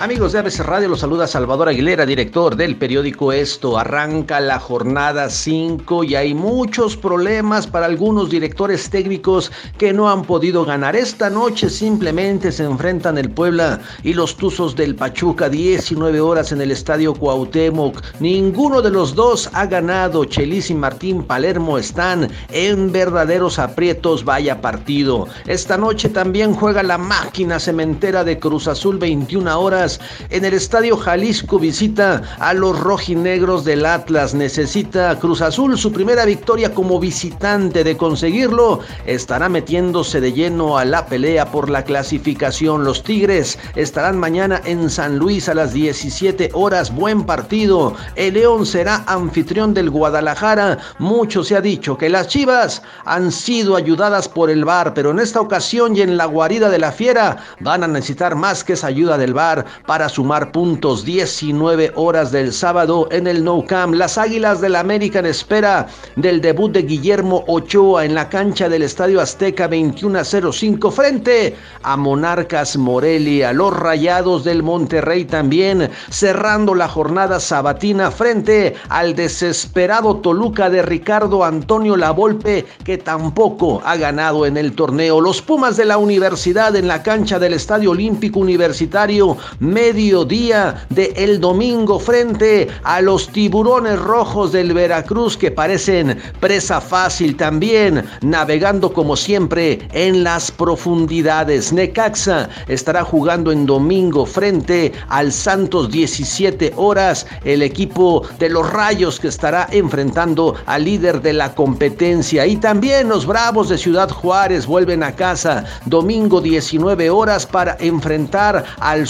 Amigos de ABC Radio, los saluda Salvador Aguilera, director del periódico Esto. Arranca la jornada 5 y hay muchos problemas para algunos directores técnicos que no han podido ganar. Esta noche simplemente se enfrentan el Puebla y los Tuzos del Pachuca, 19 horas en el Estadio Cuauhtémoc. Ninguno de los dos ha ganado. Chelis y Martín Palermo están en verdaderos aprietos. Vaya partido. Esta noche también juega la máquina cementera de Cruz Azul, 21 horas en el Estadio Jalisco visita a los rojinegros del Atlas. Necesita Cruz Azul su primera victoria como visitante. De conseguirlo, estará metiéndose de lleno a la pelea por la clasificación. Los Tigres estarán mañana en San Luis a las 17 horas. Buen partido. El León será anfitrión del Guadalajara. Mucho se ha dicho que las Chivas han sido ayudadas por el VAR, pero en esta ocasión y en la guarida de la fiera van a necesitar más que esa ayuda del VAR para sumar puntos. 19 horas del sábado en el No Camp. Las Águilas del América en espera del debut de Guillermo Ochoa en la cancha del Estadio Azteca 21 05 frente a Monarcas Morelia. Los Rayados del Monterrey también cerrando la jornada sabatina frente al desesperado Toluca de Ricardo Antonio Lavolpe que tampoco ha ganado en el torneo. Los Pumas de la Universidad en la cancha del Estadio Olímpico Universitario mediodía de el domingo frente a los tiburones rojos del Veracruz que parecen presa fácil también, navegando como siempre en las profundidades. Necaxa estará jugando en domingo frente al Santos 17 horas, el equipo de los Rayos que estará enfrentando al líder de la competencia y también los Bravos de Ciudad Juárez vuelven a casa domingo 19 horas para enfrentar al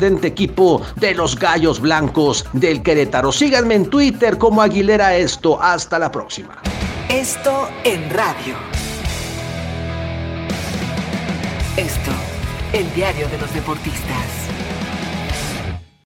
equipo de los Gallos Blancos del Querétaro. Síganme en Twitter como Aguilera Esto. Hasta la próxima. Esto en radio. Esto, el diario de los deportistas.